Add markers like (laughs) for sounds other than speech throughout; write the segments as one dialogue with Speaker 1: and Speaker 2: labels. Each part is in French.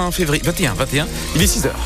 Speaker 1: 21 février. 21, 21. Il est 6 heures.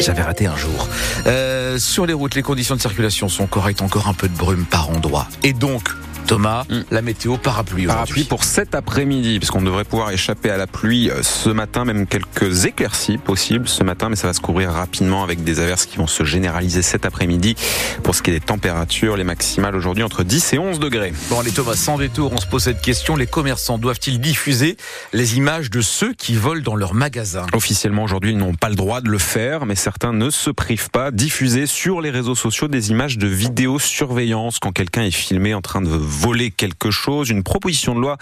Speaker 1: J'avais raté un jour. Euh, sur les routes, les conditions de circulation sont correctes, encore un peu de brume par endroit. Et donc, Thomas, mm. la météo parapluie
Speaker 2: Parapluie pour cet après-midi, puisqu'on devrait pouvoir échapper à la pluie euh, ce matin, même quelques éclaircies possibles ce matin, mais ça va se couvrir rapidement avec des averses qui vont se généraliser cet après-midi. Pour ce qui est des températures, les maximales aujourd'hui entre 10 et 11 degrés.
Speaker 1: Bon, allez Thomas, sans détour, on se pose cette question. Les commerçants doivent-ils diffuser les images de ceux qui volent dans leurs magasins?
Speaker 2: Officiellement, aujourd'hui, ils n'ont pas le droit de le faire, mais certains ne se privent pas. Diffuser sur les réseaux sociaux des images de vidéosurveillance quand quelqu'un est filmé en train de voler quelque chose. Une proposition de loi,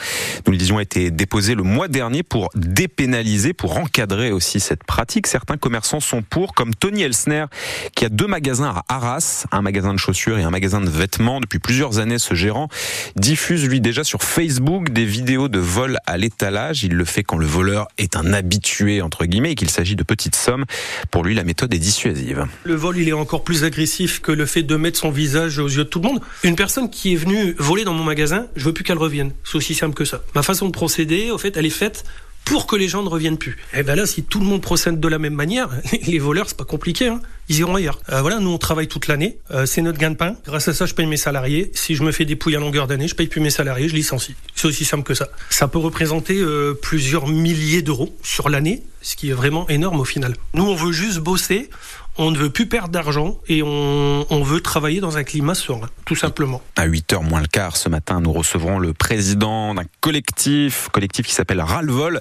Speaker 2: nous le disions, a été déposée le mois dernier pour dépénaliser, pour encadrer aussi cette pratique. Certains commerçants sont pour, comme Tony Elsner, qui a deux magasins à Arras, un magasin de chaussures et un magasin de vêtements. Depuis plusieurs années, ce gérant diffuse, lui, déjà sur Facebook des vidéos de vol à l'étalage. Il le fait quand le voleur est un habitué, entre guillemets, et qu'il s'agit de petites sommes. Pour lui, la méthode est dissuasive.
Speaker 3: Le vol, il est encore plus agressif que le fait de mettre son visage aux yeux de tout le monde. Une personne qui est venue voler dans mon magasin, je veux plus qu'elle revienne. C'est aussi simple que ça. Ma façon de procéder, au fait, elle est faite pour que les gens ne reviennent plus. Et eh ben là, si tout le monde procède de la même manière, (laughs) les voleurs, c'est pas compliqué, hein. ils iront ailleurs. Euh, voilà, nous on travaille toute l'année, euh, c'est notre gain de pain. Grâce à ça, je paye mes salariés. Si je me fais des pouilles à longueur d'année, je paye plus mes salariés, je licencie. C'est aussi simple que ça. Ça peut représenter euh, plusieurs milliers d'euros sur l'année, ce qui est vraiment énorme au final. Nous, on veut juste bosser on ne veut plus perdre d'argent et on, veut travailler dans un climat serein, tout simplement.
Speaker 2: À 8h moins le quart ce matin, nous recevrons le président d'un collectif, collectif qui s'appelle Ralvol,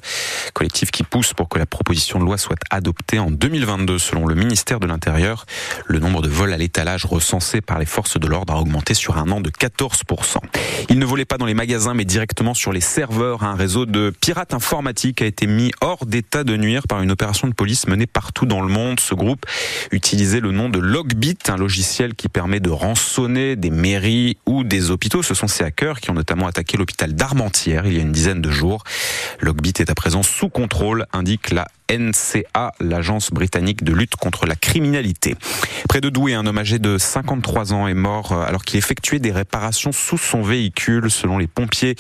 Speaker 2: collectif qui pousse pour que la proposition de loi soit adoptée en 2022. Selon le ministère de l'Intérieur, le nombre de vols à l'étalage recensés par les forces de l'ordre a augmenté sur un an de 14%. Il ne volait pas dans les magasins mais directement sur les serveurs. Un réseau de pirates informatiques a été mis hors d'état de nuire par une opération de police menée partout dans le monde. Ce groupe utiliser le nom de Logbit, un logiciel qui permet de rançonner des mairies ou des hôpitaux. Ce sont ces hackers qui ont notamment attaqué l'hôpital d'Armentières il y a une dizaine de jours. Logbit est à présent sous contrôle, indique la NCA, l'agence britannique de lutte contre la criminalité. Près de Douai, un homme âgé de 53 ans est mort alors qu'il effectuait des réparations sous son véhicule. Selon les pompiers,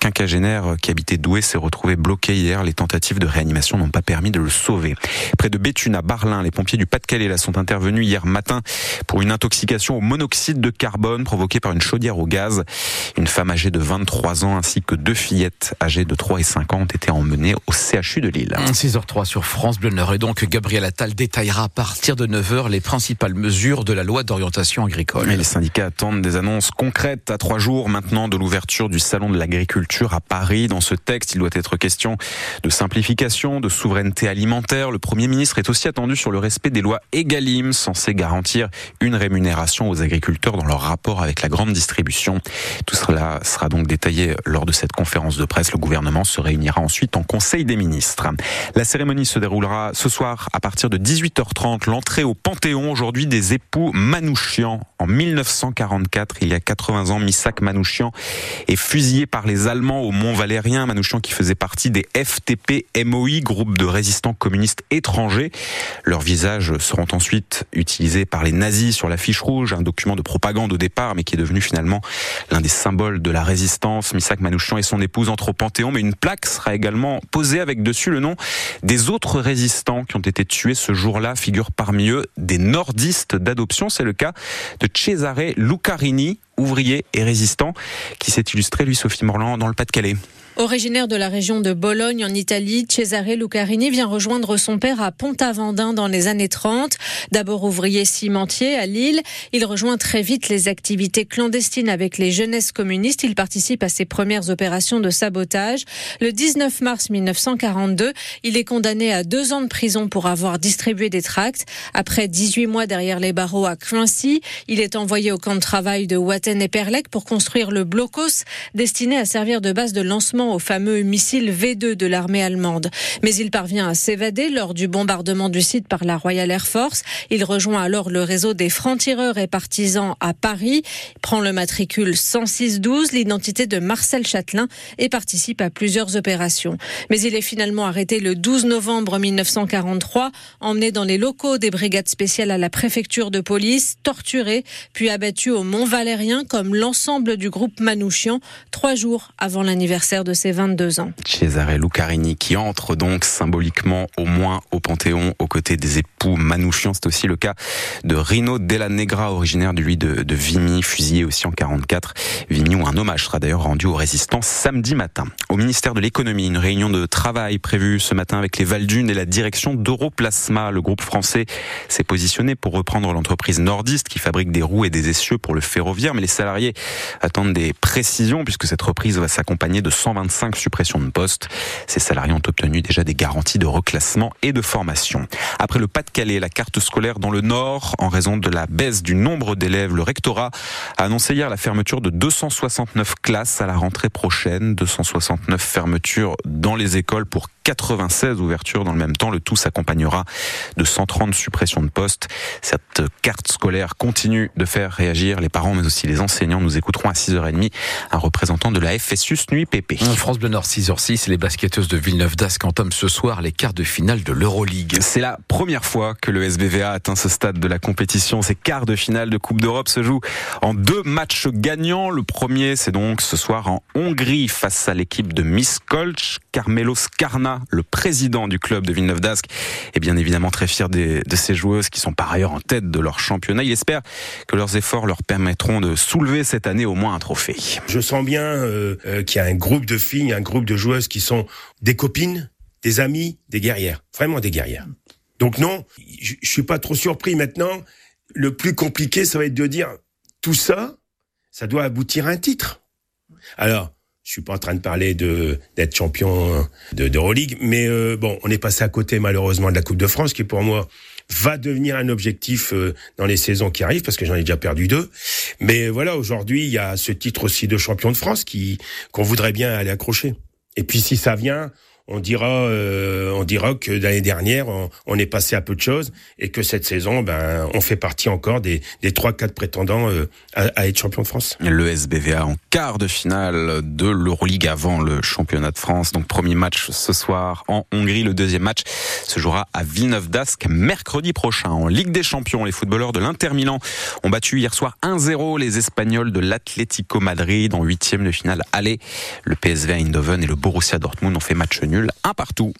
Speaker 2: quinquagénaire qui habitait Douai s'est retrouvé bloqué hier. Les tentatives de réanimation n'ont pas permis de le sauver. Près de Béthune, à Barlin, les pompiers du Pas-de-Calais là, sont intervenus hier matin pour une intoxication au monoxyde de carbone provoquée par une chaudière au gaz. Une femme âgée de 23 ans ainsi que deux fillettes âgées de 3 et 5 ans ont été emmenées au CHU de Lille.
Speaker 1: 6h03 sur France Bleu Nord et donc Gabriel Attal détaillera à partir de 9h les principales mesures de la loi d'orientation agricole.
Speaker 2: les syndicats attendent des annonces concrètes à trois jours maintenant de l'ouverture du salon de l'agriculture à Paris. Dans ce texte, il doit être question de simplification, de souveraineté alimentaire. Le Premier ministre est aussi attendu sur le respect des lois EGalim, censées garantir une rémunération aux agriculteurs dans leur rapport avec la grande distribution. Tout cela sera donc détaillé lors de cette conférence de presse. Le gouvernement se réunira ensuite en Conseil des ministres. La cérémonie se déroulera ce soir à partir de 18h30. L'entrée au Panthéon aujourd'hui des époux Manouchian. En 1944, il y a 80 ans, Missak Manouchian est fusillé par les Allemands au Mont Valérien, Manouchian qui faisait partie des FTP-MOI, groupe de résistants communistes étrangers. Leurs visages seront ensuite utilisés par les nazis sur la fiche rouge, un document de propagande au départ, mais qui est devenu finalement l'un des symboles de la résistance. Misak Manouchian et son épouse entrent au Panthéon, mais une plaque sera également posée avec dessus le nom des autres résistants qui ont été tués ce jour-là. Figurent parmi eux des nordistes d'adoption. C'est le cas de Cesare Lucarini, ouvrier et résistant, qui s'est illustré, lui, Sophie Morland, dans le Pas-de-Calais.
Speaker 4: Originaire de la région de Bologne en Italie, Cesare Lucarini vient rejoindre son père à Pont-Aventin dans les années 30. D'abord ouvrier cimentier à Lille, il rejoint très vite les activités clandestines avec les jeunesses communistes. Il participe à ses premières opérations de sabotage. Le 19 mars 1942, il est condamné à deux ans de prison pour avoir distribué des tracts. Après 18 mois derrière les barreaux à Cruincy, il est envoyé au camp de travail de Watten et Perlec pour construire le blocos destiné à servir de base de lancement au fameux missile V2 de l'armée allemande. Mais il parvient à s'évader lors du bombardement du site par la Royal Air Force. Il rejoint alors le réseau des francs-tireurs et partisans à Paris, prend le matricule 10612, l'identité de Marcel Châtelain et participe à plusieurs opérations. Mais il est finalement arrêté le 12 novembre 1943, emmené dans les locaux des brigades spéciales à la préfecture de police, torturé, puis abattu au Mont Valérien comme l'ensemble du groupe Manouchian, trois jours avant l'anniversaire de ses 22 ans.
Speaker 2: Cesare Lucarini qui entre donc symboliquement au moins au Panthéon aux côtés des époux Manouchian. C'est aussi le cas de Rino Della Negra, originaire de lui de, de Vimy, fusillé aussi en 44. Vimy où un hommage sera d'ailleurs rendu aux résistants samedi matin. Au ministère de l'économie, une réunion de travail prévue ce matin avec les Valdunes et la direction d'Europlasma. Le groupe français s'est positionné pour reprendre l'entreprise nordiste qui fabrique des roues et des essieux pour le ferroviaire, mais les salariés attendent des précisions puisque cette reprise va s'accompagner de 125 suppressions de postes. Ces salariés ont obtenu déjà des garanties de reclassement et de formation. Après le Pas-de-Calais, la carte scolaire dans le Nord, en raison de la baisse du nombre d'élèves, le rectorat a annoncé hier la fermeture de 269 classes à la rentrée prochaine, 269 fermetures dans les écoles pour 96 ouvertures dans le même temps. Le tout s'accompagnera de 130 suppressions de postes. Cette carte scolaire continue de faire réagir les parents, mais aussi les enseignants. Nous écouterons à 6h30 un représentant de la FSUS Nuit PP.
Speaker 1: France Bleu Nord 6h06, les basketteuses de Villeneuve d'Ascq entament ce soir les quarts de finale de l'Euroleague.
Speaker 2: C'est la première fois que le SBVA atteint ce stade de la compétition. Ces quarts de finale de Coupe d'Europe se jouent en deux matchs gagnants. Le premier, c'est donc ce soir en Hongrie face à l'équipe de Miskolc. Carmelo Le président du club de Villeneuve d'Ascq, est bien évidemment très fier de ces joueuses qui sont par ailleurs en tête de leur championnat. Il espère que leurs efforts leur permettront de soulever cette année au moins un trophée.
Speaker 5: Je sens bien euh, euh, qu'il y a un groupe de filles, un groupe de joueuses qui sont des copines, des amies, des guerrières, vraiment des guerrières. Donc non, je, je suis pas trop surpris maintenant. Le plus compliqué, ça va être de dire tout ça, ça doit aboutir à un titre. Alors, je suis pas en train de parler de d'être champion de d'Euroleague, mais euh, bon, on est passé à côté malheureusement de la Coupe de France, qui pour moi va devenir un objectif euh, dans les saisons qui arrivent, parce que j'en ai déjà perdu deux. Mais voilà, aujourd'hui, il y a ce titre aussi de champion de France qui qu'on voudrait bien aller accrocher. Et puis si ça vient, on dira, euh, on dira que l'année dernière, on, est passé à peu de choses et que cette saison, ben, on fait partie encore des, des 3-4 prétendants euh, à, être champion de France.
Speaker 2: Le SBVA en quart de finale de l'Euroleague avant le championnat de France. Donc premier match ce soir en Hongrie. Le deuxième match se jouera à Villeneuve d'Ascq mercredi prochain. En Ligue des Champions, les footballeurs de l'Inter Milan ont battu hier soir 1-0 les Espagnols de l'Atlético Madrid en huitième de finale aller. Le PSV Eindhoven et le Borussia Dortmund ont fait match un partout.